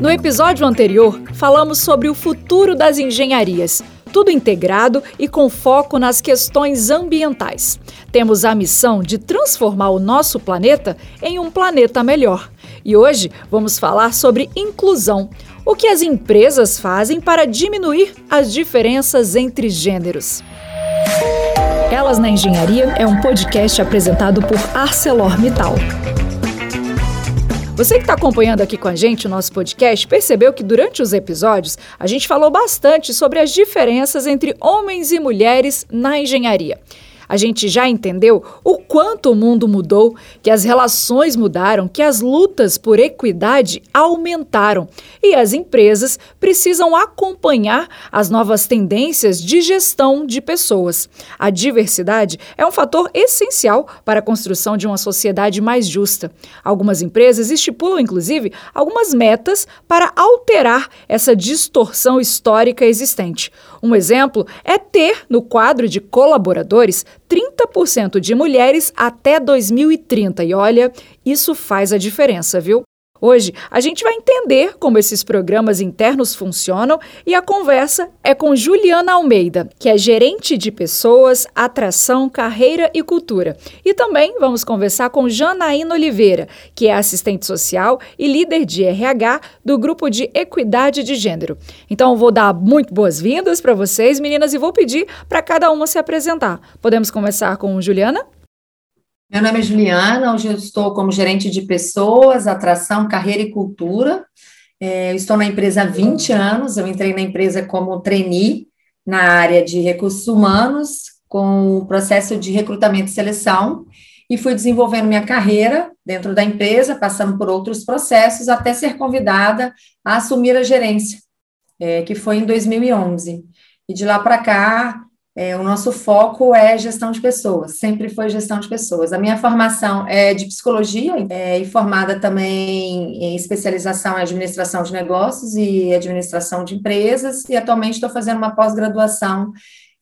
No episódio anterior, falamos sobre o futuro das engenharias, tudo integrado e com foco nas questões ambientais. Temos a missão de transformar o nosso planeta em um planeta melhor. E hoje vamos falar sobre inclusão, o que as empresas fazem para diminuir as diferenças entre gêneros. Elas na Engenharia é um podcast apresentado por ArcelorMittal. Você que está acompanhando aqui com a gente o nosso podcast percebeu que durante os episódios a gente falou bastante sobre as diferenças entre homens e mulheres na engenharia. A gente já entendeu o quanto o mundo mudou, que as relações mudaram, que as lutas por equidade aumentaram e as empresas precisam acompanhar as novas tendências de gestão de pessoas. A diversidade é um fator essencial para a construção de uma sociedade mais justa. Algumas empresas estipulam, inclusive, algumas metas para alterar essa distorção histórica existente. Um exemplo é ter no quadro de colaboradores 30% de mulheres até 2030. E olha, isso faz a diferença, viu? Hoje a gente vai entender como esses programas internos funcionam e a conversa é com Juliana Almeida, que é gerente de pessoas, atração, carreira e cultura. E também vamos conversar com Janaína Oliveira, que é assistente social e líder de RH do grupo de equidade de gênero. Então vou dar muito boas-vindas para vocês, meninas, e vou pedir para cada uma se apresentar. Podemos começar com Juliana? Meu nome é Juliana, hoje eu estou como gerente de pessoas, atração, carreira e cultura. É, estou na empresa há 20 anos, eu entrei na empresa como trainee na área de recursos humanos, com o processo de recrutamento e seleção, e fui desenvolvendo minha carreira dentro da empresa, passando por outros processos, até ser convidada a assumir a gerência, é, que foi em 2011. E de lá para cá, é, o nosso foco é gestão de pessoas, sempre foi gestão de pessoas. A minha formação é de psicologia é, e formada também em especialização em administração de negócios e administração de empresas, e atualmente estou fazendo uma pós-graduação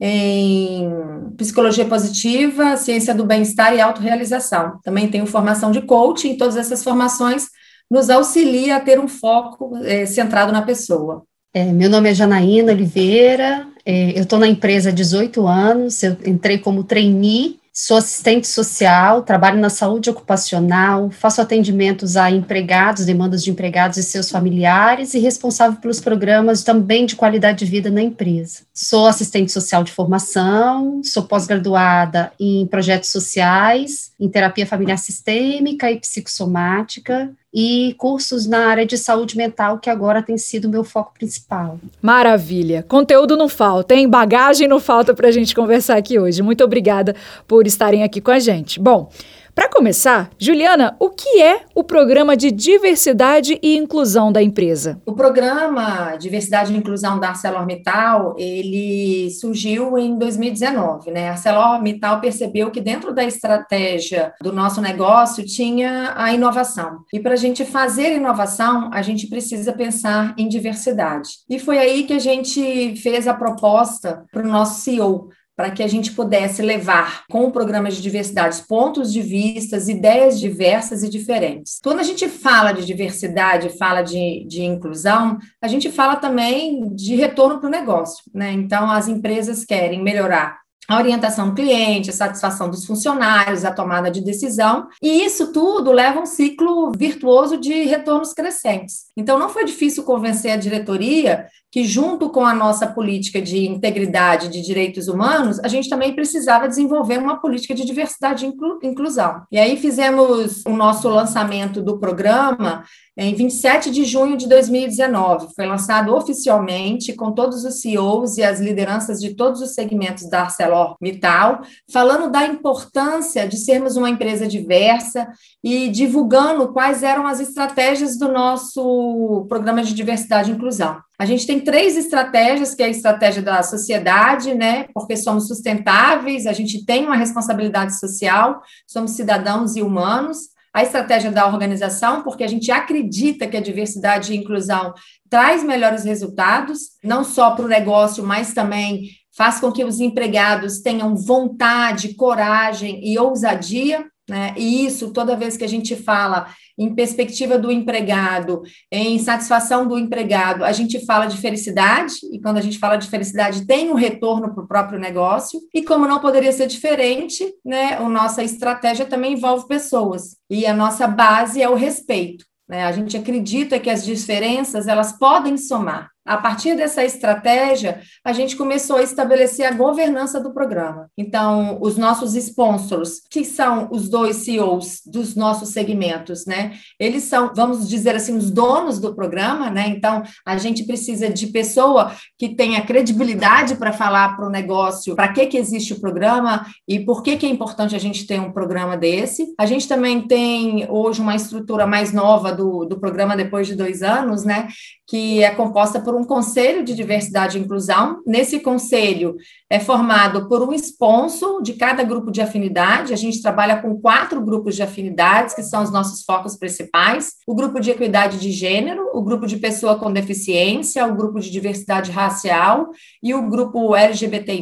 em psicologia positiva, ciência do bem-estar e autorrealização. Também tenho formação de coaching, todas essas formações nos auxilia a ter um foco é, centrado na pessoa. É, meu nome é Janaína Oliveira, eu estou na empresa há 18 anos, eu entrei como trainee, sou assistente social, trabalho na saúde ocupacional, faço atendimentos a empregados, demandas de empregados e seus familiares e responsável pelos programas também de qualidade de vida na empresa. Sou assistente social de formação, sou pós-graduada em projetos sociais, em terapia familiar sistêmica e psicossomática, e cursos na área de saúde mental, que agora tem sido o meu foco principal. Maravilha! Conteúdo não falta, hein? Bagagem não falta para a gente conversar aqui hoje. Muito obrigada por estarem aqui com a gente. Bom, para começar, Juliana, o que é o programa de diversidade e inclusão da empresa? O programa Diversidade e Inclusão da ArcelorMittal, ele surgiu em 2019, né? A ArcelorMittal percebeu que dentro da estratégia do nosso negócio tinha a inovação. E para a gente fazer inovação, a gente precisa pensar em diversidade. E foi aí que a gente fez a proposta para o nosso CEO, para que a gente pudesse levar com o programa de diversidade pontos de vistas, ideias diversas e diferentes. Quando a gente fala de diversidade, fala de, de inclusão, a gente fala também de retorno para o negócio, né? Então, as empresas querem melhorar a orientação do cliente, a satisfação dos funcionários, a tomada de decisão, e isso tudo leva um ciclo virtuoso de retornos crescentes. Então, não foi difícil convencer a diretoria que, junto com a nossa política de integridade de direitos humanos, a gente também precisava desenvolver uma política de diversidade e inclusão. E aí fizemos o nosso lançamento do programa em 27 de junho de 2019. Foi lançado oficialmente com todos os CEOs e as lideranças de todos os segmentos da ArcelorMittal, falando da importância de sermos uma empresa diversa e divulgando quais eram as estratégias do nosso programa de diversidade e inclusão. A gente tem três estratégias, que é a estratégia da sociedade, né? Porque somos sustentáveis, a gente tem uma responsabilidade social, somos cidadãos e humanos a estratégia da organização, porque a gente acredita que a diversidade e inclusão traz melhores resultados, não só para o negócio, mas também faz com que os empregados tenham vontade, coragem e ousadia né? E isso, toda vez que a gente fala em perspectiva do empregado, em satisfação do empregado, a gente fala de felicidade, e quando a gente fala de felicidade, tem um retorno para o próprio negócio, e como não poderia ser diferente, né, a nossa estratégia também envolve pessoas, e a nossa base é o respeito. Né? A gente acredita que as diferenças elas podem somar. A partir dessa estratégia, a gente começou a estabelecer a governança do programa. Então, os nossos sponsors, que são os dois CEOs dos nossos segmentos, né? Eles são, vamos dizer assim, os donos do programa, né? Então, a gente precisa de pessoa que tenha credibilidade para falar para o negócio para que, que existe o programa e por que, que é importante a gente ter um programa desse. A gente também tem hoje uma estrutura mais nova do, do programa depois de dois anos, né? Que é composta por um conselho de diversidade e inclusão. Nesse conselho é formado por um sponsor de cada grupo de afinidade. A gente trabalha com quatro grupos de afinidades, que são os nossos focos principais: o grupo de equidade de gênero, o grupo de pessoa com deficiência, o grupo de diversidade racial e o grupo LGBTI.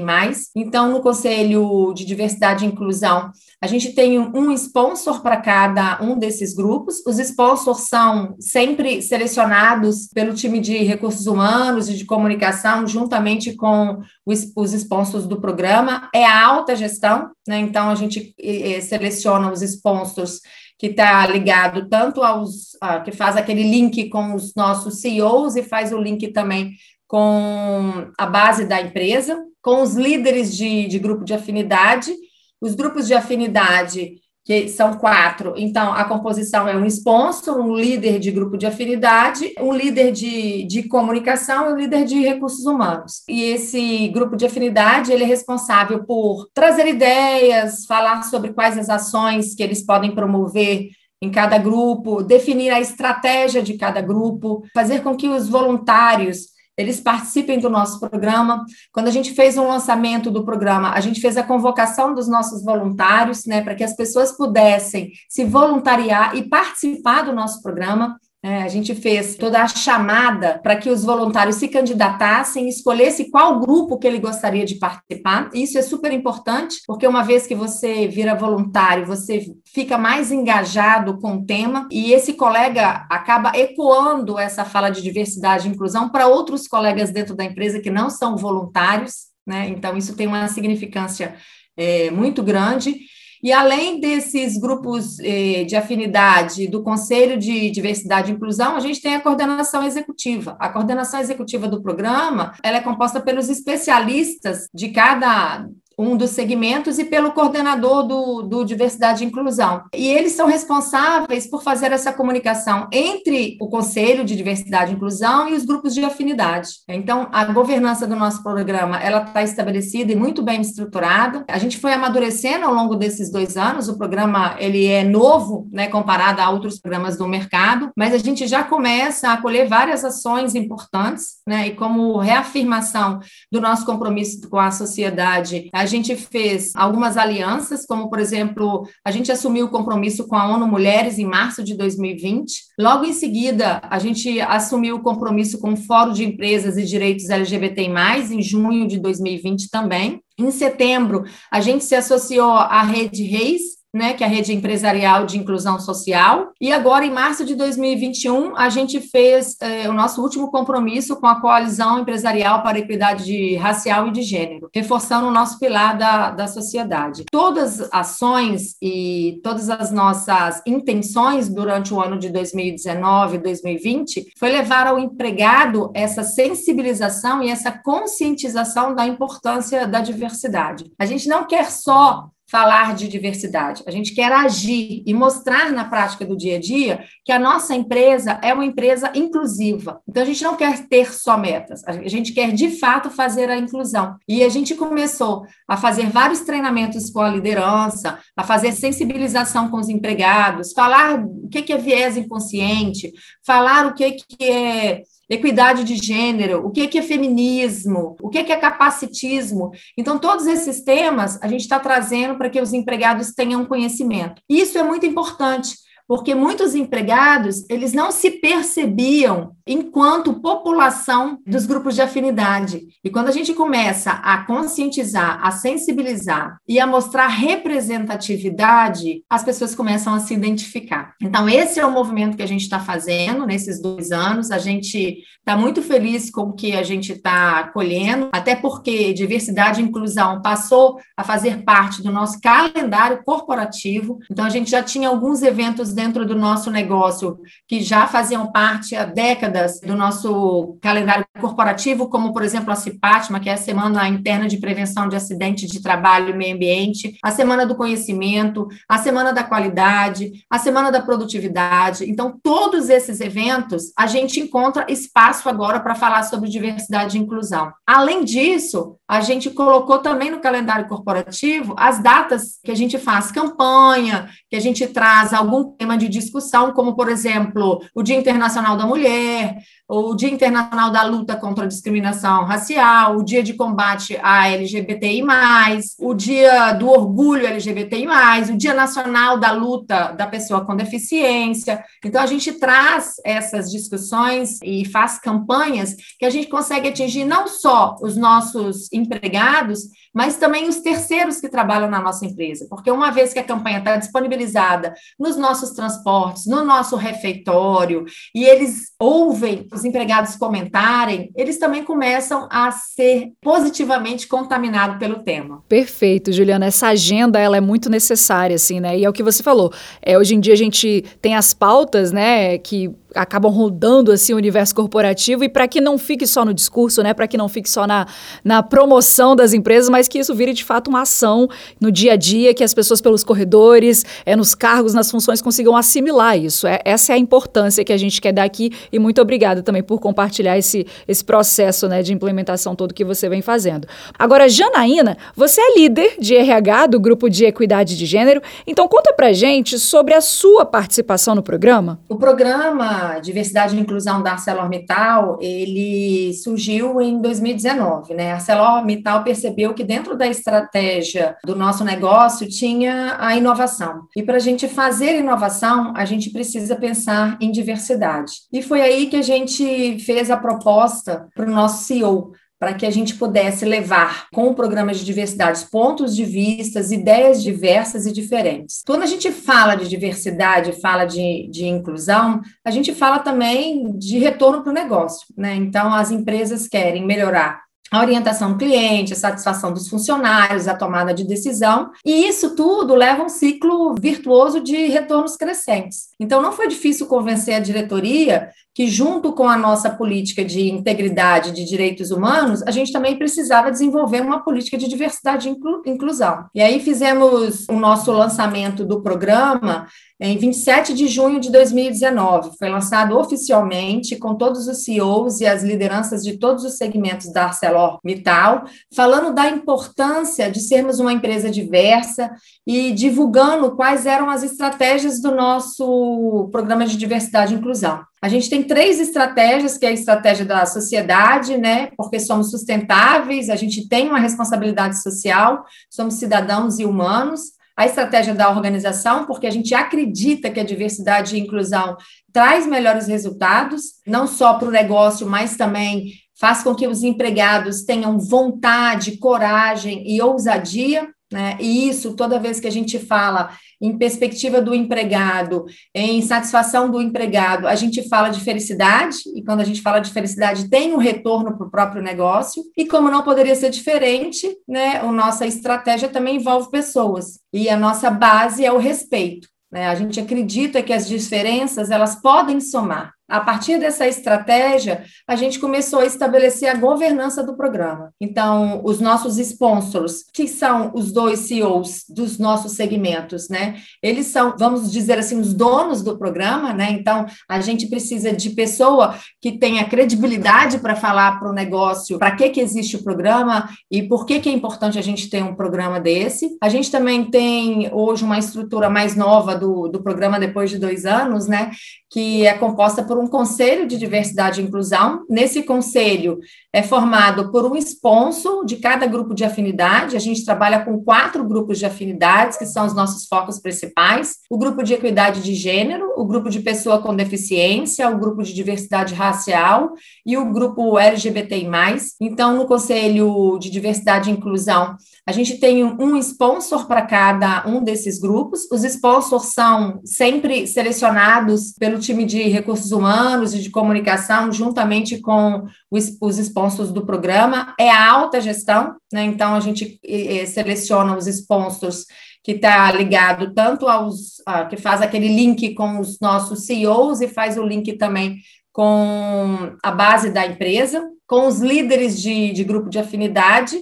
Então, no conselho de diversidade e inclusão, a gente tem um sponsor para cada um desses grupos. Os sponsors são sempre selecionados pelo time de recursos humanos e de comunicação, juntamente com os, os sponsors do programa. É a alta gestão, né? Então, a gente eh, seleciona os sponsors que está ligado tanto aos que faz aquele link com os nossos CEOs e faz o link também com a base da empresa, com os líderes de, de grupo de afinidade os grupos de afinidade, que são quatro, então a composição é um sponsor, um líder de grupo de afinidade, um líder de, de comunicação e um líder de recursos humanos. E esse grupo de afinidade, ele é responsável por trazer ideias, falar sobre quais as ações que eles podem promover em cada grupo, definir a estratégia de cada grupo, fazer com que os voluntários eles participem do nosso programa. Quando a gente fez um lançamento do programa, a gente fez a convocação dos nossos voluntários, né, para que as pessoas pudessem se voluntariar e participar do nosso programa. É, a gente fez toda a chamada para que os voluntários se candidatassem, escolhesse qual grupo que ele gostaria de participar. Isso é super importante, porque uma vez que você vira voluntário, você fica mais engajado com o tema e esse colega acaba ecoando essa fala de diversidade e inclusão para outros colegas dentro da empresa que não são voluntários, né? Então, isso tem uma significância é, muito grande. E além desses grupos eh, de afinidade do Conselho de Diversidade e Inclusão, a gente tem a coordenação executiva. A coordenação executiva do programa, ela é composta pelos especialistas de cada um dos segmentos e pelo coordenador do, do Diversidade e Inclusão. E eles são responsáveis por fazer essa comunicação entre o Conselho de Diversidade e Inclusão e os grupos de afinidade. Então, a governança do nosso programa, ela está estabelecida e muito bem estruturada. A gente foi amadurecendo ao longo desses dois anos, o programa, ele é novo, né, comparado a outros programas do mercado, mas a gente já começa a colher várias ações importantes, né, e como reafirmação do nosso compromisso com a sociedade, a a gente fez algumas alianças, como, por exemplo, a gente assumiu o compromisso com a ONU Mulheres em março de 2020. Logo em seguida, a gente assumiu o compromisso com o Fórum de Empresas e Direitos LGBTI+, em junho de 2020 também. Em setembro, a gente se associou à Rede Reis, né, que é a rede empresarial de inclusão social. E agora, em março de 2021, a gente fez eh, o nosso último compromisso com a Coalizão Empresarial para a Equidade de Racial e de Gênero, reforçando o nosso pilar da, da sociedade. Todas as ações e todas as nossas intenções durante o ano de 2019 e 2020 foi levar ao empregado essa sensibilização e essa conscientização da importância da diversidade. A gente não quer só falar de diversidade, a gente quer agir e mostrar na prática do dia a dia que a nossa empresa é uma empresa inclusiva. Então, a gente não quer ter só metas, a gente quer de fato fazer a inclusão. E a gente começou a fazer vários treinamentos com a liderança, a fazer sensibilização com os empregados, falar o que é viés inconsciente, falar o que é equidade de gênero, o que é feminismo, o que é capacitismo. Então, todos esses temas a gente está trazendo para que os empregados tenham conhecimento. Isso é muito importante, porque muitos empregados, eles não se percebiam enquanto população dos grupos de afinidade. E quando a gente começa a conscientizar, a sensibilizar e a mostrar representatividade, as pessoas começam a se identificar. Então, esse é o movimento que a gente está fazendo nesses dois anos. A gente está muito feliz com o que a gente está colhendo, até porque diversidade e inclusão passou a fazer parte do nosso calendário corporativo. Então, a gente já tinha alguns eventos dentro do nosso negócio que já faziam parte há décadas do nosso calendário corporativo, como, por exemplo, a CIPATMA, que é a Semana Interna de Prevenção de Acidentes de Trabalho e Meio Ambiente, a Semana do Conhecimento, a Semana da Qualidade, a Semana da Produtividade. Então, todos esses eventos, a gente encontra espaço agora para falar sobre diversidade e inclusão. Além disso, a gente colocou também no calendário corporativo as datas que a gente faz campanha, que a gente traz algum tema de discussão, como, por exemplo, o Dia Internacional da Mulher, o Dia Internacional da Luta contra a Discriminação Racial, o Dia de Combate à LGBTI, o Dia do Orgulho LGBTI, o Dia Nacional da Luta da Pessoa com Deficiência. Então, a gente traz essas discussões e faz campanhas que a gente consegue atingir não só os nossos empregados, mas também os terceiros que trabalham na nossa empresa, porque uma vez que a campanha está disponibilizada nos nossos transportes, no nosso refeitório, e eles ouvem os empregados comentarem, eles também começam a ser positivamente contaminados pelo tema. Perfeito, Juliana. Essa agenda ela é muito necessária, assim, né? E é o que você falou. É, hoje em dia a gente tem as pautas, né, que acabam rodando assim o universo corporativo e para que não fique só no discurso, né, para que não fique só na, na promoção das empresas, mas que isso vire de fato uma ação no dia a dia, que as pessoas pelos corredores, é, nos cargos, nas funções consigam assimilar isso. É, essa é a importância que a gente quer dar aqui e muito obrigada também por compartilhar esse, esse processo né, de implementação todo que você vem fazendo. Agora, Janaína, você é líder de RH do grupo de equidade de gênero, então conta pra gente sobre a sua participação no programa. O programa diversidade e inclusão da ArcelorMittal, ele surgiu em 2019, né? A ArcelorMittal percebeu que dentro da estratégia do nosso negócio tinha a inovação. E para a gente fazer inovação, a gente precisa pensar em diversidade. E foi aí que a gente fez a proposta para o nosso CEO, para que a gente pudesse levar com o programa de diversidade pontos de vistas, ideias diversas e diferentes. Quando a gente fala de diversidade, fala de, de inclusão, a gente fala também de retorno para o negócio, né? Então, as empresas querem melhorar a orientação do cliente, a satisfação dos funcionários, a tomada de decisão, e isso tudo leva um ciclo virtuoso de retornos crescentes. Então, não foi difícil convencer a diretoria que, junto com a nossa política de integridade de direitos humanos, a gente também precisava desenvolver uma política de diversidade e inclusão. E aí fizemos o nosso lançamento do programa em 27 de junho de 2019. Foi lançado oficialmente com todos os CEOs e as lideranças de todos os segmentos da ArcelorMittal, falando da importância de sermos uma empresa diversa e divulgando quais eram as estratégias do nosso programa de diversidade e inclusão. A gente tem três estratégias, que é a estratégia da sociedade, né? Porque somos sustentáveis, a gente tem uma responsabilidade social, somos cidadãos e humanos. A estratégia da organização, porque a gente acredita que a diversidade e inclusão traz melhores resultados, não só para o negócio, mas também faz com que os empregados tenham vontade, coragem e ousadia né? E isso, toda vez que a gente fala em perspectiva do empregado, em satisfação do empregado, a gente fala de felicidade, e quando a gente fala de felicidade, tem um retorno para o próprio negócio, e como não poderia ser diferente, né, a nossa estratégia também envolve pessoas, e a nossa base é o respeito. Né? A gente acredita que as diferenças elas podem somar. A partir dessa estratégia, a gente começou a estabelecer a governança do programa. Então, os nossos sponsors, que são os dois CEOs dos nossos segmentos, né? Eles são, vamos dizer assim, os donos do programa, né? Então, a gente precisa de pessoa que tenha credibilidade para falar para o negócio para que, que existe o programa e por que, que é importante a gente ter um programa desse. A gente também tem hoje uma estrutura mais nova do, do programa depois de dois anos, né? que é composta por um conselho de diversidade e inclusão. Nesse conselho é formado por um sponsor de cada grupo de afinidade. A gente trabalha com quatro grupos de afinidades, que são os nossos focos principais: o grupo de equidade de gênero, o grupo de pessoa com deficiência, o grupo de diversidade racial e o grupo LGBTI. Então, no conselho de diversidade e inclusão, a gente tem um sponsor para cada um desses grupos. Os sponsors são sempre selecionados pelo time de recursos humanos e de comunicação, juntamente com os, os sponsors do programa. É a alta gestão, né? Então, a gente seleciona os sponsors que está ligado tanto aos que faz aquele link com os nossos CEOs e faz o link também com a base da empresa, com os líderes de, de grupo de afinidade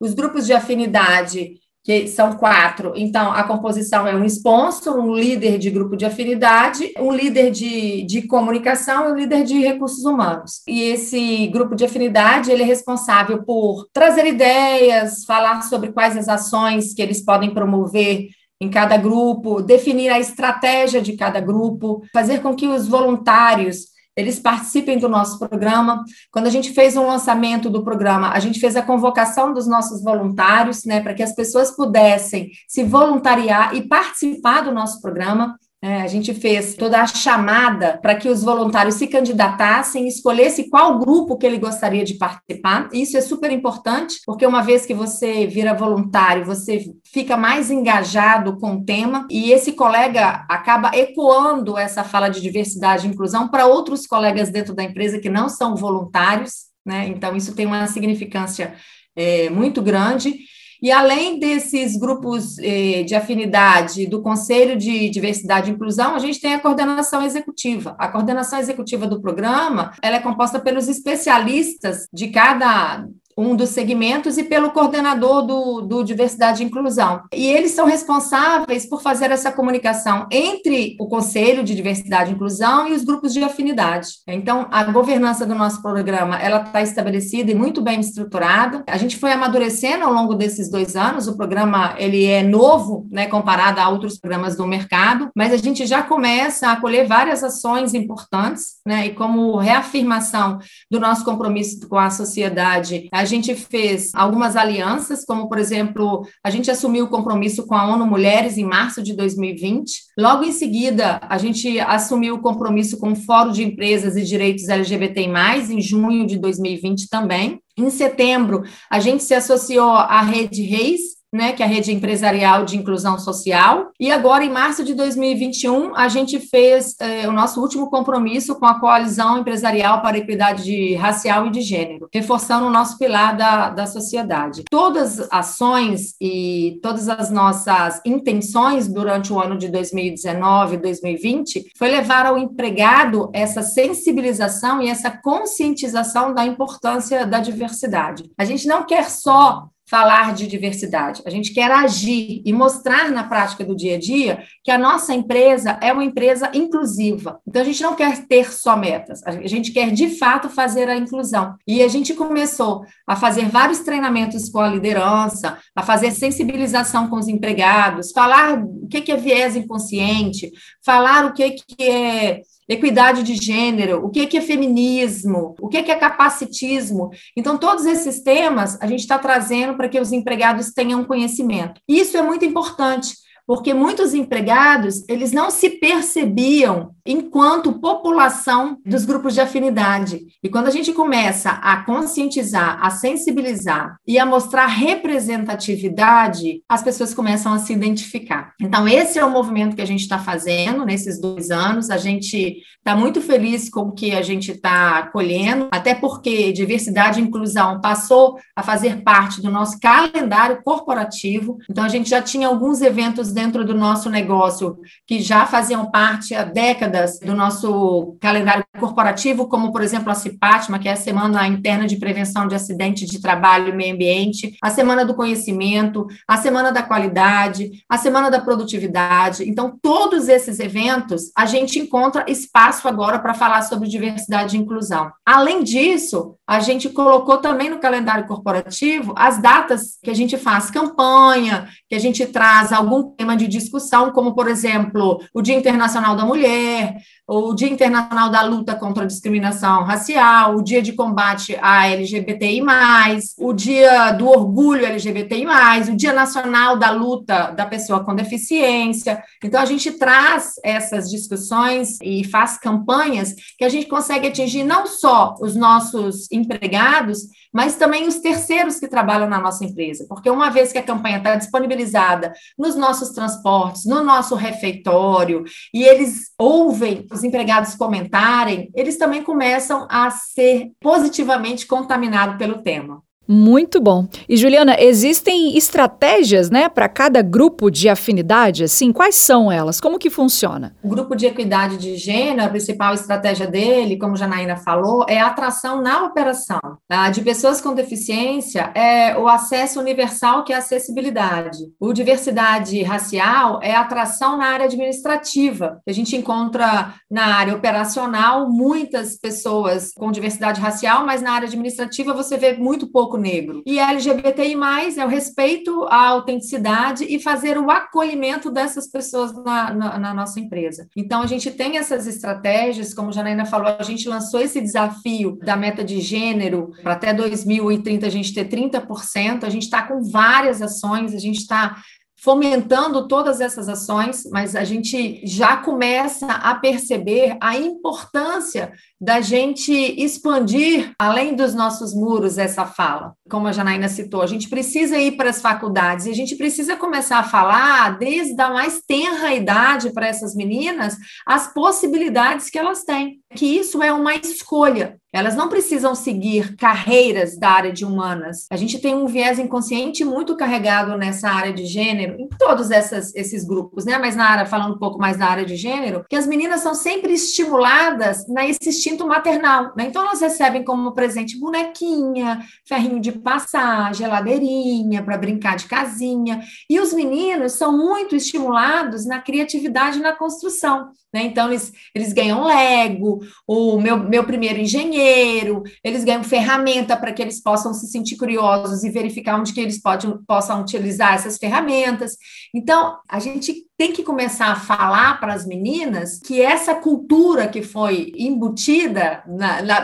os grupos de afinidade, que são quatro, então a composição é um sponsor, um líder de grupo de afinidade, um líder de, de comunicação e um líder de recursos humanos. E esse grupo de afinidade, ele é responsável por trazer ideias, falar sobre quais as ações que eles podem promover em cada grupo, definir a estratégia de cada grupo, fazer com que os voluntários eles participem do nosso programa. Quando a gente fez um lançamento do programa, a gente fez a convocação dos nossos voluntários, né, para que as pessoas pudessem se voluntariar e participar do nosso programa. É, a gente fez toda a chamada para que os voluntários se candidatassem, escolhesse qual grupo que ele gostaria de participar. Isso é super importante, porque uma vez que você vira voluntário, você fica mais engajado com o tema e esse colega acaba ecoando essa fala de diversidade e inclusão para outros colegas dentro da empresa que não são voluntários, né? Então, isso tem uma significância é, muito grande. E além desses grupos eh, de afinidade do Conselho de Diversidade e Inclusão, a gente tem a coordenação executiva. A coordenação executiva do programa ela é composta pelos especialistas de cada um dos segmentos e pelo coordenador do, do Diversidade e Inclusão. E eles são responsáveis por fazer essa comunicação entre o Conselho de Diversidade e Inclusão e os grupos de afinidade. Então, a governança do nosso programa, ela está estabelecida e muito bem estruturada. A gente foi amadurecendo ao longo desses dois anos, o programa, ele é novo, né, comparado a outros programas do mercado, mas a gente já começa a colher várias ações importantes, né, e como reafirmação do nosso compromisso com a sociedade, a gente fez algumas alianças, como, por exemplo, a gente assumiu o compromisso com a ONU Mulheres em março de 2020. Logo em seguida, a gente assumiu o compromisso com o Fórum de Empresas e Direitos LGBT+, em junho de 2020 também. Em setembro, a gente se associou à Rede Reis, né, que é a rede empresarial de inclusão social. E agora, em março de 2021, a gente fez eh, o nosso último compromisso com a Coalizão Empresarial para a Equidade de Racial e de Gênero, reforçando o nosso pilar da, da sociedade. Todas as ações e todas as nossas intenções durante o ano de 2019 e 2020 foi levar ao empregado essa sensibilização e essa conscientização da importância da diversidade. A gente não quer só falar de diversidade. A gente quer agir e mostrar na prática do dia a dia que a nossa empresa é uma empresa inclusiva. Então, a gente não quer ter só metas, a gente quer de fato fazer a inclusão. E a gente começou a fazer vários treinamentos com a liderança, a fazer sensibilização com os empregados, falar o que é viés inconsciente, falar o que é equidade de gênero, o que é feminismo, o que é capacitismo. Então, todos esses temas a gente está trazendo para que os empregados tenham conhecimento. Isso é muito importante, porque muitos empregados, eles não se percebiam enquanto população dos grupos de afinidade. E quando a gente começa a conscientizar, a sensibilizar e a mostrar representatividade, as pessoas começam a se identificar. Então, esse é o movimento que a gente está fazendo nesses dois anos. A gente está muito feliz com o que a gente está colhendo, até porque diversidade e inclusão passou a fazer parte do nosso calendário corporativo. Então, a gente já tinha alguns eventos dentro do nosso negócio que já faziam parte há décadas do nosso calendário corporativo, como, por exemplo, a CIPATMA, que é a Semana Interna de Prevenção de Acidentes de Trabalho e Meio Ambiente, a Semana do Conhecimento, a Semana da Qualidade, a Semana da Produtividade. Então, todos esses eventos, a gente encontra espaço agora para falar sobre diversidade e inclusão. Além disso, a gente colocou também no calendário corporativo as datas que a gente faz campanha, que a gente traz algum tema de discussão, como, por exemplo, o Dia Internacional da Mulher, o Dia Internacional da Luta contra a Discriminação Racial, o Dia de Combate à LGBTI, o Dia do Orgulho LGBTI, o Dia Nacional da Luta da Pessoa com Deficiência. Então, a gente traz essas discussões e faz campanhas que a gente consegue atingir não só os nossos empregados, mas também os terceiros que trabalham na nossa empresa, porque uma vez que a campanha está disponibilizada nos nossos transportes, no nosso refeitório, e eles ouvem os empregados comentarem, eles também começam a ser positivamente contaminados pelo tema. Muito bom. E Juliana, existem estratégias, né, para cada grupo de afinidade, assim, quais são elas? Como que funciona? O grupo de equidade de gênero, a principal estratégia dele, como Janaína falou, é a atração na operação. Tá? De pessoas com deficiência é o acesso universal, que é a acessibilidade. O diversidade racial é a atração na área administrativa. A gente encontra na área operacional muitas pessoas com diversidade racial, mas na área administrativa você vê muito pouco negro. E LGBTI+, é o respeito à autenticidade e fazer o acolhimento dessas pessoas na, na, na nossa empresa. Então, a gente tem essas estratégias, como Janaína falou, a gente lançou esse desafio da meta de gênero para até 2030 a gente ter 30%, a gente está com várias ações, a gente está fomentando todas essas ações, mas a gente já começa a perceber a importância da gente expandir além dos nossos muros essa fala. Como a Janaína citou, a gente precisa ir para as faculdades e a gente precisa começar a falar desde a mais tenra idade para essas meninas as possibilidades que elas têm, que isso é uma escolha. Elas não precisam seguir carreiras da área de humanas. A gente tem um viés inconsciente muito carregado nessa área de gênero, em todos essas, esses grupos, né? Mas na área, falando um pouco mais da área de gênero, que as meninas são sempre estimuladas nesse instinto maternal, né? Então elas recebem como presente bonequinha, ferrinho de passar, geladeirinha para brincar de casinha. E os meninos são muito estimulados na criatividade e na construção. Né? Então, eles, eles ganham Lego, o meu, meu primeiro engenheiro, eles ganham ferramenta para que eles possam se sentir curiosos e verificar onde que eles pode, possam utilizar essas ferramentas. Então, a gente tem que começar a falar para as meninas que essa cultura que foi embutida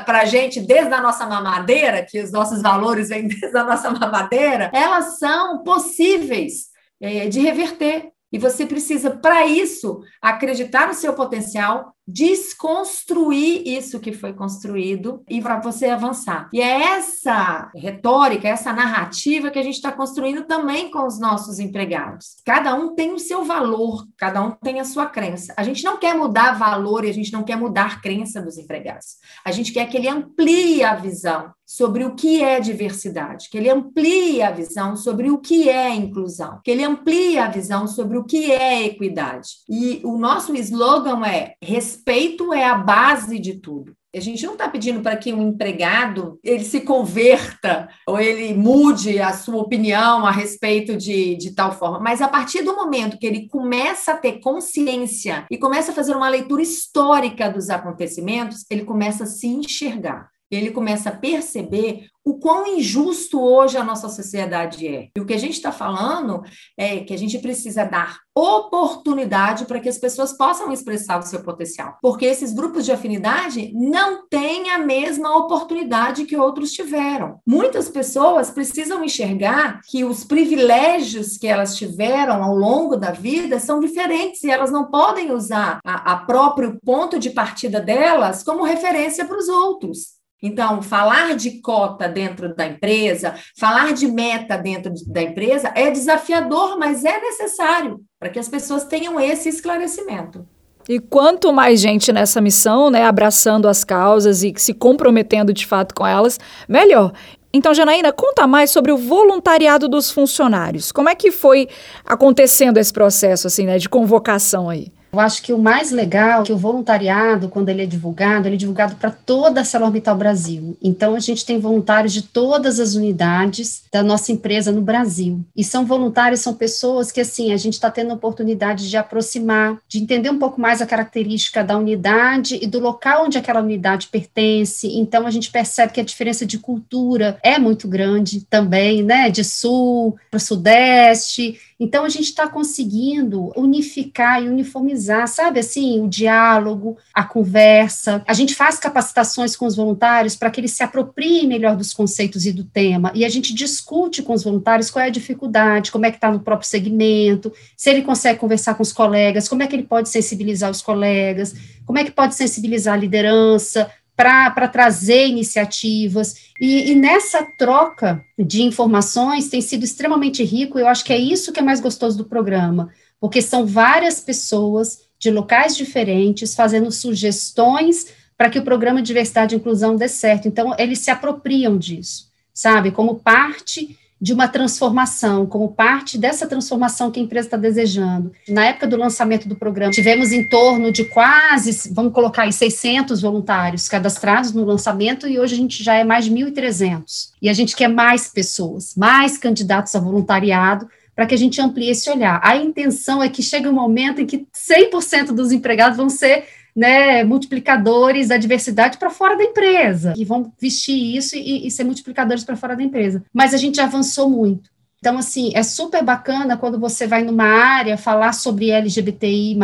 para a gente desde a nossa mamadeira, que os nossos valores vêm desde a nossa mamadeira, elas são possíveis é, de reverter. E você precisa, para isso, acreditar no seu potencial, desconstruir isso que foi construído e para você avançar. E é essa retórica, essa narrativa que a gente está construindo também com os nossos empregados. Cada um tem o seu valor, cada um tem a sua crença. A gente não quer mudar valor e a gente não quer mudar crença dos empregados. A gente quer que ele amplie a visão sobre o que é diversidade, que ele amplie a visão sobre o que é inclusão, que ele amplie a visão sobre o que é equidade. E o nosso slogan é respeito é a base de tudo. A gente não está pedindo para que um empregado ele se converta ou ele mude a sua opinião a respeito de, de tal forma, mas a partir do momento que ele começa a ter consciência e começa a fazer uma leitura histórica dos acontecimentos, ele começa a se enxergar ele começa a perceber o quão injusto hoje a nossa sociedade é. E o que a gente está falando é que a gente precisa dar oportunidade para que as pessoas possam expressar o seu potencial. Porque esses grupos de afinidade não têm a mesma oportunidade que outros tiveram. Muitas pessoas precisam enxergar que os privilégios que elas tiveram ao longo da vida são diferentes e elas não podem usar a, a próprio ponto de partida delas como referência para os outros. Então, falar de cota dentro da empresa, falar de meta dentro da empresa é desafiador, mas é necessário para que as pessoas tenham esse esclarecimento. E quanto mais gente nessa missão, né, abraçando as causas e se comprometendo de fato com elas, melhor. Então, Janaína, conta mais sobre o voluntariado dos funcionários. Como é que foi acontecendo esse processo assim, né, de convocação aí? Eu acho que o mais legal é que o voluntariado, quando ele é divulgado, ele é divulgado para toda a ArcelorMittal Brasil. Então, a gente tem voluntários de todas as unidades da nossa empresa no Brasil. E são voluntários, são pessoas que, assim, a gente está tendo a oportunidade de aproximar, de entender um pouco mais a característica da unidade e do local onde aquela unidade pertence. Então, a gente percebe que a diferença de cultura é muito grande também, né? De sul para sudeste. Então, a gente está conseguindo unificar e uniformizar sabe assim, o diálogo, a conversa. A gente faz capacitações com os voluntários para que eles se apropriem melhor dos conceitos e do tema, e a gente discute com os voluntários qual é a dificuldade, como é que está no próprio segmento, se ele consegue conversar com os colegas, como é que ele pode sensibilizar os colegas, como é que pode sensibilizar a liderança, para trazer iniciativas. E, e, nessa troca de informações tem sido extremamente rico. Eu acho que é isso que é mais gostoso do programa, porque são várias pessoas de locais diferentes fazendo sugestões para que o programa de diversidade e inclusão dê certo. Então, eles se apropriam disso, sabe, como parte de uma transformação, como parte dessa transformação que a empresa está desejando. Na época do lançamento do programa, tivemos em torno de quase, vamos colocar aí, 600 voluntários cadastrados no lançamento e hoje a gente já é mais de 1.300. E a gente quer mais pessoas, mais candidatos a voluntariado, para que a gente amplie esse olhar. A intenção é que chegue um momento em que 100% dos empregados vão ser né, multiplicadores da diversidade para fora da empresa, e vão vestir isso e, e ser multiplicadores para fora da empresa. Mas a gente avançou muito. Então, assim, é super bacana quando você vai numa área falar sobre LGBTI,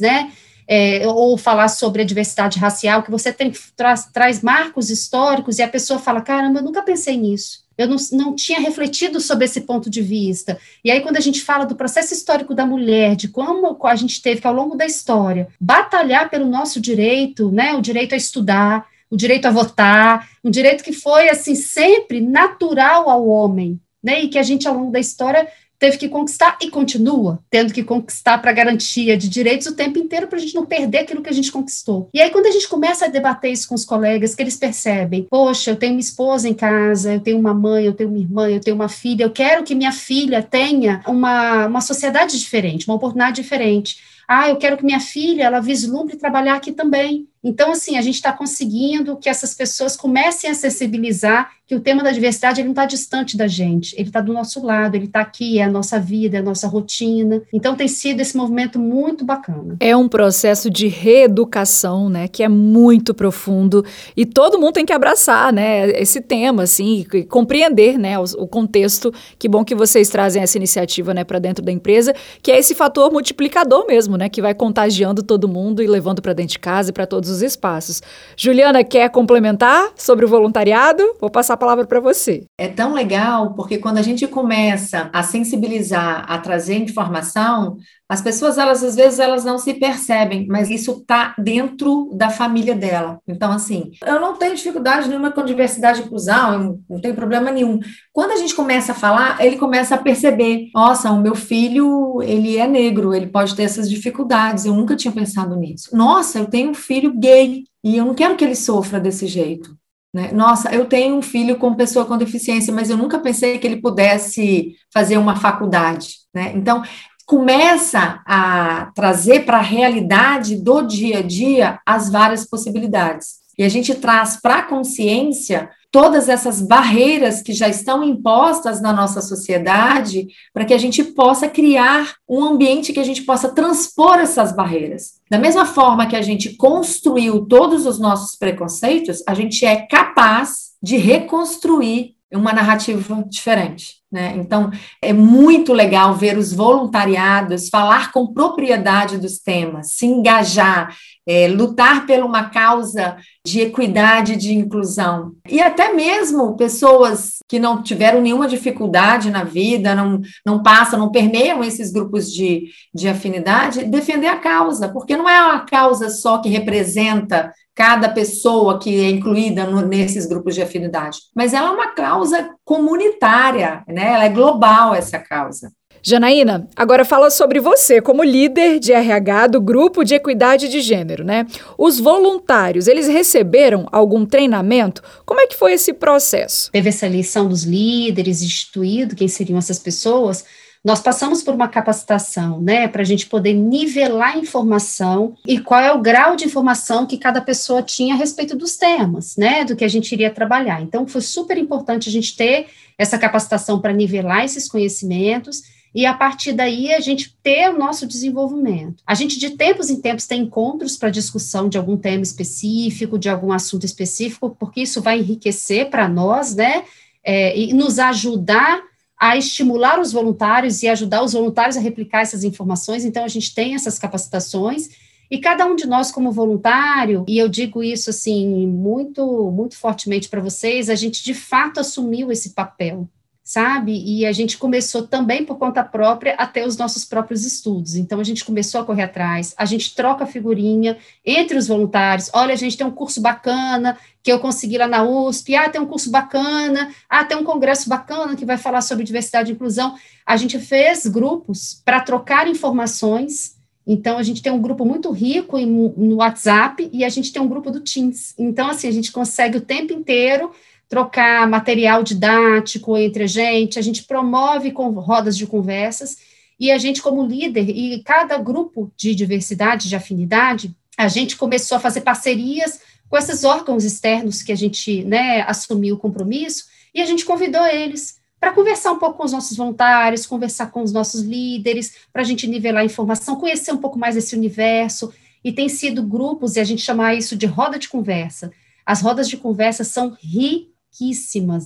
né? É, ou falar sobre a diversidade racial, que você tem, traz, traz marcos históricos e a pessoa fala: caramba, eu nunca pensei nisso eu não, não tinha refletido sobre esse ponto de vista. E aí, quando a gente fala do processo histórico da mulher, de como a gente teve que, ao longo da história, batalhar pelo nosso direito, né, o direito a estudar, o direito a votar, um direito que foi, assim, sempre natural ao homem, né, e que a gente, ao longo da história, teve que conquistar e continua tendo que conquistar para garantia de direitos o tempo inteiro para a gente não perder aquilo que a gente conquistou. E aí, quando a gente começa a debater isso com os colegas, que eles percebem, poxa, eu tenho uma esposa em casa, eu tenho uma mãe, eu tenho uma irmã, eu tenho uma filha, eu quero que minha filha tenha uma, uma sociedade diferente, uma oportunidade diferente. Ah, eu quero que minha filha ela vislumbre trabalhar aqui também. Então, assim, a gente está conseguindo que essas pessoas comecem a sensibilizar que o tema da diversidade ele não está distante da gente, ele está do nosso lado, ele está aqui, é a nossa vida, é a nossa rotina. Então, tem sido esse movimento muito bacana. É um processo de reeducação, né, que é muito profundo e todo mundo tem que abraçar, né, esse tema, assim, e compreender, né, o, o contexto. Que bom que vocês trazem essa iniciativa, né, para dentro da empresa, que é esse fator multiplicador mesmo, né, que vai contagiando todo mundo e levando para dentro de casa e para todos os espaços. Juliana, quer complementar sobre o voluntariado? Vou passar a palavra para você. É tão legal porque quando a gente começa a sensibilizar, a trazer informação, as pessoas, elas às vezes elas não se percebem, mas isso está dentro da família dela. Então, assim, eu não tenho dificuldade nenhuma com diversidade e inclusão, não tenho problema nenhum. Quando a gente começa a falar, ele começa a perceber: nossa, o meu filho, ele é negro, ele pode ter essas dificuldades, eu nunca tinha pensado nisso. Nossa, eu tenho um filho gay e eu não quero que ele sofra desse jeito. Né? Nossa, eu tenho um filho com pessoa com deficiência, mas eu nunca pensei que ele pudesse fazer uma faculdade. Né? Então, começa a trazer para a realidade do dia a dia as várias possibilidades. E a gente traz para a consciência todas essas barreiras que já estão impostas na nossa sociedade, para que a gente possa criar um ambiente que a gente possa transpor essas barreiras. Da mesma forma que a gente construiu todos os nossos preconceitos, a gente é capaz de reconstruir uma narrativa diferente. Né? Então, é muito legal ver os voluntariados falar com propriedade dos temas, se engajar, é, lutar por uma causa de equidade, de inclusão. E até mesmo pessoas que não tiveram nenhuma dificuldade na vida, não, não passam, não permeiam esses grupos de, de afinidade, defender a causa, porque não é uma causa só que representa cada pessoa que é incluída no, nesses grupos de afinidade, mas ela é uma causa comunitária, né? Ela é global essa causa. Janaína, agora fala sobre você como líder de RH do grupo de equidade de gênero, né? Os voluntários, eles receberam algum treinamento? Como é que foi esse processo? Teve essa eleição dos líderes, instituído quem seriam essas pessoas, nós passamos por uma capacitação, né, para a gente poder nivelar a informação e qual é o grau de informação que cada pessoa tinha a respeito dos temas, né, do que a gente iria trabalhar. Então, foi super importante a gente ter essa capacitação para nivelar esses conhecimentos e a partir daí a gente ter o nosso desenvolvimento. A gente de tempos em tempos tem encontros para discussão de algum tema específico, de algum assunto específico, porque isso vai enriquecer para nós, né, é, e nos ajudar a estimular os voluntários e ajudar os voluntários a replicar essas informações. Então, a gente tem essas capacitações. E cada um de nós, como voluntário, e eu digo isso assim muito, muito fortemente para vocês, a gente de fato assumiu esse papel sabe? E a gente começou também por conta própria a ter os nossos próprios estudos. Então a gente começou a correr atrás, a gente troca figurinha entre os voluntários. Olha, a gente tem um curso bacana que eu consegui lá na USP. Ah, tem um curso bacana. Ah, tem um congresso bacana que vai falar sobre diversidade e inclusão. A gente fez grupos para trocar informações. Então, a gente tem um grupo muito rico no WhatsApp e a gente tem um grupo do Teams. Então, assim, a gente consegue o tempo inteiro trocar material didático entre a gente, a gente promove rodas de conversas, e a gente, como líder, e cada grupo de diversidade, de afinidade, a gente começou a fazer parcerias com esses órgãos externos que a gente né, assumiu o compromisso, e a gente convidou eles para conversar um pouco com os nossos voluntários, conversar com os nossos líderes, para a gente nivelar a informação, conhecer um pouco mais esse universo, e tem sido grupos, e a gente chama isso de roda de conversa. As rodas de conversa são ricas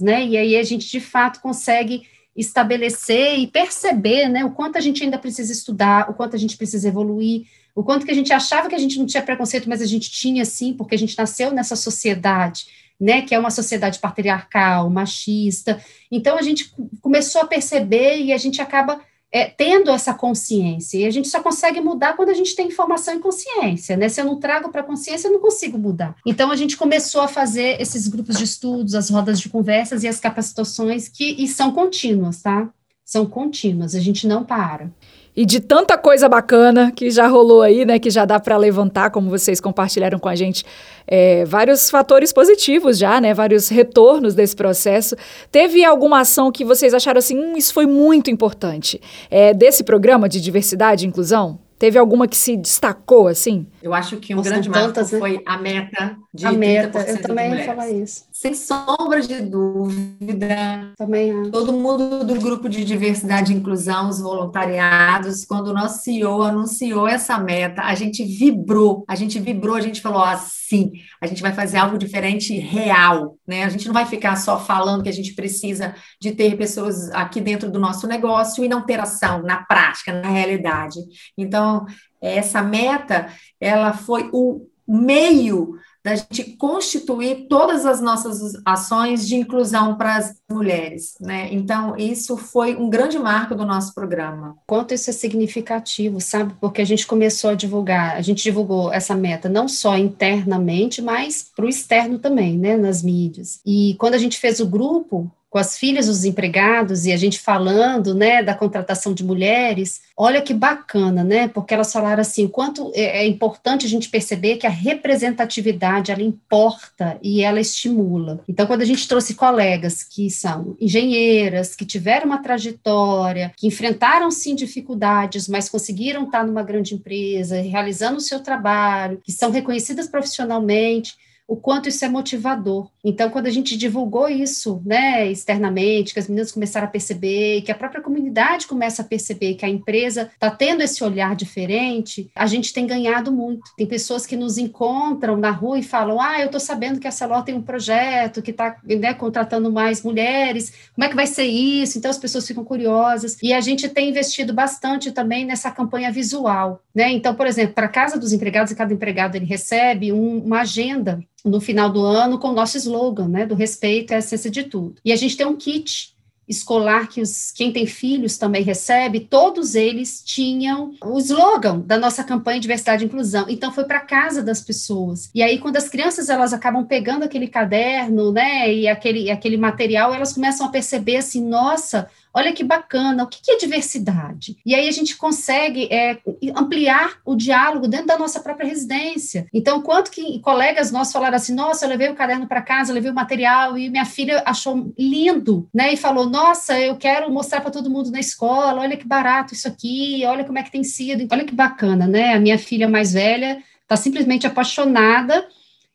né? E aí a gente de fato consegue estabelecer e perceber, né, o quanto a gente ainda precisa estudar, o quanto a gente precisa evoluir, o quanto que a gente achava que a gente não tinha preconceito, mas a gente tinha sim, porque a gente nasceu nessa sociedade, né, que é uma sociedade patriarcal, machista. Então a gente começou a perceber e a gente acaba é, tendo essa consciência. E a gente só consegue mudar quando a gente tem informação e consciência, né? Se eu não trago para a consciência, eu não consigo mudar. Então, a gente começou a fazer esses grupos de estudos, as rodas de conversas e as capacitações que e são contínuas, tá? São contínuas, a gente não para e de tanta coisa bacana que já rolou aí, né? Que já dá para levantar, como vocês compartilharam com a gente, é, vários fatores positivos já, né? Vários retornos desse processo. Teve alguma ação que vocês acharam assim, hum, isso foi muito importante, é, desse programa de diversidade e inclusão? Teve alguma que se destacou, assim? Eu acho que um Nossa, grande tantas, marco né? foi a meta de a meta, eu também ia falar isso. Sem sombra de dúvida. Também Todo mundo do grupo de diversidade e inclusão, os voluntariados, quando o nosso CEO anunciou essa meta, a gente vibrou, a gente vibrou, a gente falou assim, a gente vai fazer algo diferente real, né? A gente não vai ficar só falando que a gente precisa de ter pessoas aqui dentro do nosso negócio e não ter ação na prática, na realidade. Então, essa meta, ela foi o meio da gente constituir todas as nossas ações de inclusão para as mulheres, né? Então, isso foi um grande marco do nosso programa. Quanto isso é significativo, sabe? Porque a gente começou a divulgar, a gente divulgou essa meta não só internamente, mas para o externo também, né, nas mídias. E quando a gente fez o grupo, com as filhas dos empregados e a gente falando, né, da contratação de mulheres, olha que bacana, né, porque elas falaram assim, quanto é, é importante a gente perceber que a representatividade, ela importa e ela estimula. Então, quando a gente trouxe colegas que são engenheiras, que tiveram uma trajetória, que enfrentaram, sim, dificuldades, mas conseguiram estar numa grande empresa, realizando o seu trabalho, que são reconhecidas profissionalmente, o quanto isso é motivador. Então, quando a gente divulgou isso, né, externamente, que as meninas começaram a perceber, que a própria comunidade começa a perceber que a empresa está tendo esse olhar diferente, a gente tem ganhado muito. Tem pessoas que nos encontram na rua e falam: Ah, eu estou sabendo que a Celor tem um projeto que está né, contratando mais mulheres, como é que vai ser isso? Então, as pessoas ficam curiosas. E a gente tem investido bastante também nessa campanha visual. Né? Então, por exemplo, para a Casa dos Empregados, cada empregado ele recebe um, uma agenda no final do ano com o nosso slogan, né, do respeito é a essência de tudo. E a gente tem um kit escolar que os, quem tem filhos também recebe, todos eles tinham o slogan da nossa campanha Diversidade e Inclusão. Então foi para casa das pessoas. E aí quando as crianças elas acabam pegando aquele caderno, né, e aquele aquele material, elas começam a perceber assim, nossa, Olha que bacana, o que é diversidade? E aí a gente consegue é, ampliar o diálogo dentro da nossa própria residência. Então, quanto que colegas nossos falaram assim, nossa, eu levei o caderno para casa, levei o material, e minha filha achou lindo, né? E falou, nossa, eu quero mostrar para todo mundo na escola, olha que barato isso aqui, olha como é que tem sido. Olha que bacana, né? A minha filha mais velha está simplesmente apaixonada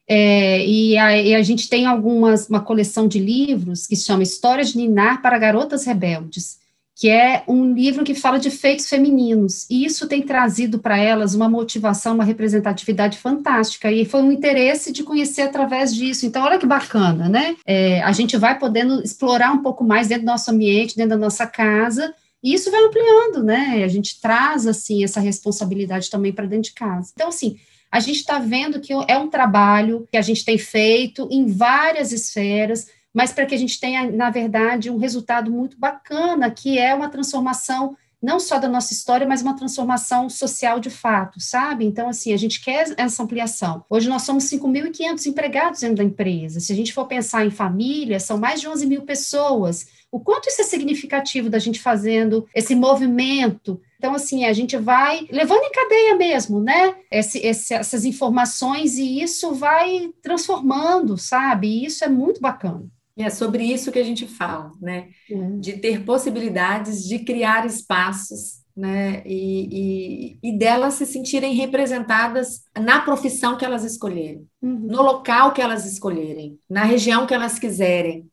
é, e, a, e, a, gente tem algumas, uma coleção de livros que se chama Histórias de Ninar para Garotas Rebeldes, que é um livro que fala de feitos femininos, e isso tem trazido para elas uma motivação, uma representatividade fantástica, e foi um interesse de conhecer através disso. Então, olha que bacana, né? É, a gente vai podendo explorar um pouco mais dentro do nosso ambiente, dentro da nossa casa, e isso vai ampliando, né? A gente traz, assim, essa responsabilidade também para dentro de casa. Então, assim, a gente está vendo que é um trabalho que a gente tem feito em várias esferas, mas para que a gente tenha, na verdade, um resultado muito bacana, que é uma transformação não só da nossa história, mas uma transformação social de fato, sabe? Então, assim, a gente quer essa ampliação. Hoje nós somos 5.500 empregados dentro da empresa. Se a gente for pensar em família, são mais de 11 mil pessoas. O quanto isso é significativo da gente fazendo esse movimento então, assim, a gente vai levando em cadeia mesmo, né? Esse, esse, essas informações e isso vai transformando, sabe? E isso é muito bacana. E é sobre isso que a gente fala, né? Uhum. De ter possibilidades de criar espaços, né? E, e, e, delas se sentirem representadas na profissão que elas escolherem, uhum. no local que elas escolherem, na região que elas quiserem?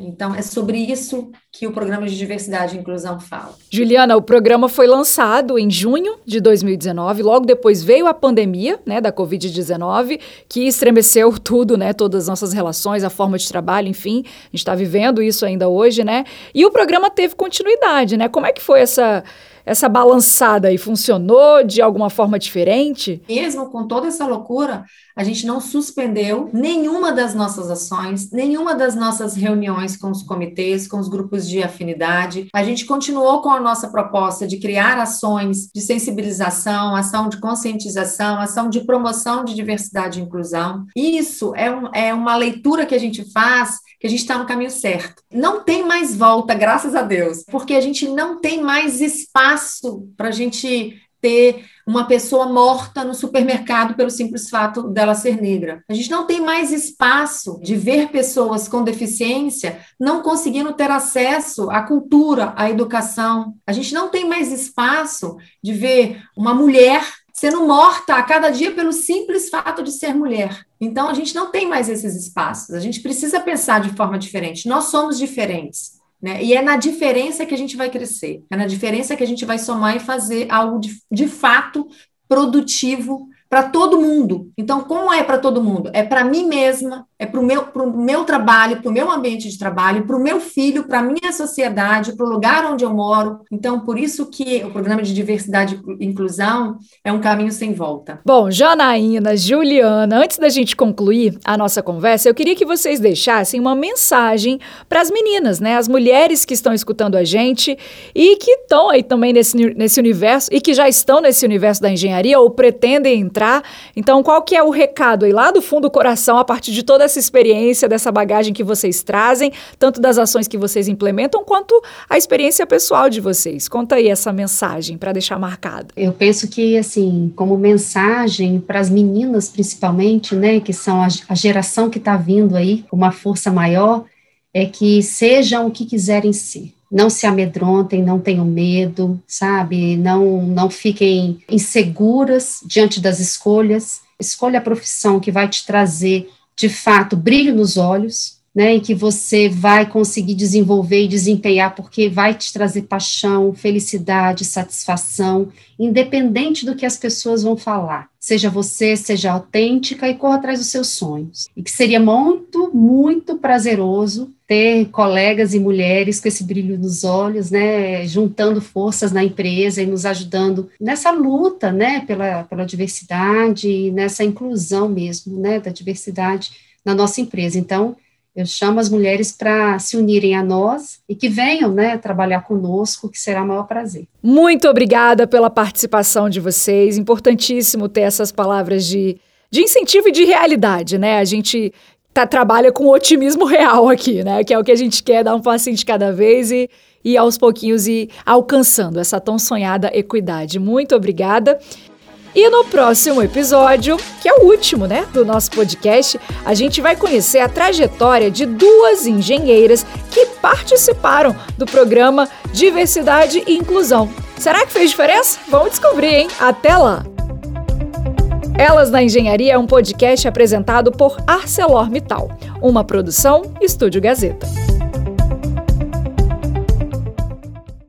Então, é sobre isso que o programa de diversidade e inclusão fala. Juliana, o programa foi lançado em junho de 2019, logo depois veio a pandemia né, da Covid-19, que estremeceu tudo, né, todas as nossas relações, a forma de trabalho, enfim, a gente está vivendo isso ainda hoje, né? E o programa teve continuidade, né? Como é que foi essa essa balançada aí funcionou de alguma forma diferente? Mesmo com toda essa loucura, a gente não suspendeu nenhuma das nossas ações, nenhuma das nossas reuniões com os comitês, com os grupos de afinidade. A gente continuou com a nossa proposta de criar ações de sensibilização, ação de conscientização, ação de promoção de diversidade e inclusão. Isso é, um, é uma leitura que a gente faz que a gente está no caminho certo. Não tem mais volta, graças a Deus, porque a gente não tem mais espaço para a gente ter uma pessoa morta no supermercado pelo simples fato dela ser negra. A gente não tem mais espaço de ver pessoas com deficiência não conseguindo ter acesso à cultura, à educação. A gente não tem mais espaço de ver uma mulher sendo morta a cada dia pelo simples fato de ser mulher. Então, a gente não tem mais esses espaços. A gente precisa pensar de forma diferente. Nós somos diferentes. Né? E é na diferença que a gente vai crescer, é na diferença que a gente vai somar e fazer algo de, de fato produtivo para todo mundo. Então, como é para todo mundo? É para mim mesma, é para o meu, meu trabalho, para o meu ambiente de trabalho, para o meu filho, para a minha sociedade, para o lugar onde eu moro. Então, por isso que o programa de diversidade e inclusão é um caminho sem volta. Bom, Janaína, Juliana, antes da gente concluir a nossa conversa, eu queria que vocês deixassem uma mensagem para as meninas, né? As mulheres que estão escutando a gente e que estão aí também nesse, nesse universo e que já estão nesse universo da engenharia ou pretendem entrar. Então, qual que é o recado aí lá do fundo do coração a partir de toda essa experiência, dessa bagagem que vocês trazem, tanto das ações que vocês implementam, quanto a experiência pessoal de vocês. Conta aí essa mensagem para deixar marcada. Eu penso que, assim, como mensagem para as meninas, principalmente, né, que são a, a geração que está vindo aí uma força maior, é que sejam o que quiserem ser não se amedrontem, não tenham medo, sabe? Não, não fiquem inseguras diante das escolhas. Escolha a profissão que vai te trazer de fato, brilho nos olhos, né, que você vai conseguir desenvolver e desempenhar, porque vai te trazer paixão, felicidade, satisfação, independente do que as pessoas vão falar. Seja você, seja autêntica e corra atrás dos seus sonhos. E que seria muito, muito prazeroso ter colegas e mulheres com esse brilho nos olhos, né, juntando forças na empresa e nos ajudando nessa luta, né, pela, pela diversidade e nessa inclusão mesmo, né, da diversidade na nossa empresa. Então, eu chamo as mulheres para se unirem a nós e que venham né, trabalhar conosco, que será o maior prazer. Muito obrigada pela participação de vocês. Importantíssimo ter essas palavras de, de incentivo e de realidade, né? A gente tá, trabalha com otimismo real aqui, né? Que é o que a gente quer, dar um passinho de cada vez e, e aos pouquinhos ir alcançando essa tão sonhada equidade. Muito obrigada. E no próximo episódio, que é o último, né, do nosso podcast, a gente vai conhecer a trajetória de duas engenheiras que participaram do programa Diversidade e Inclusão. Será que fez diferença? Vamos descobrir, hein? Até lá! Elas na Engenharia é um podcast apresentado por ArcelorMittal, uma produção Estúdio Gazeta.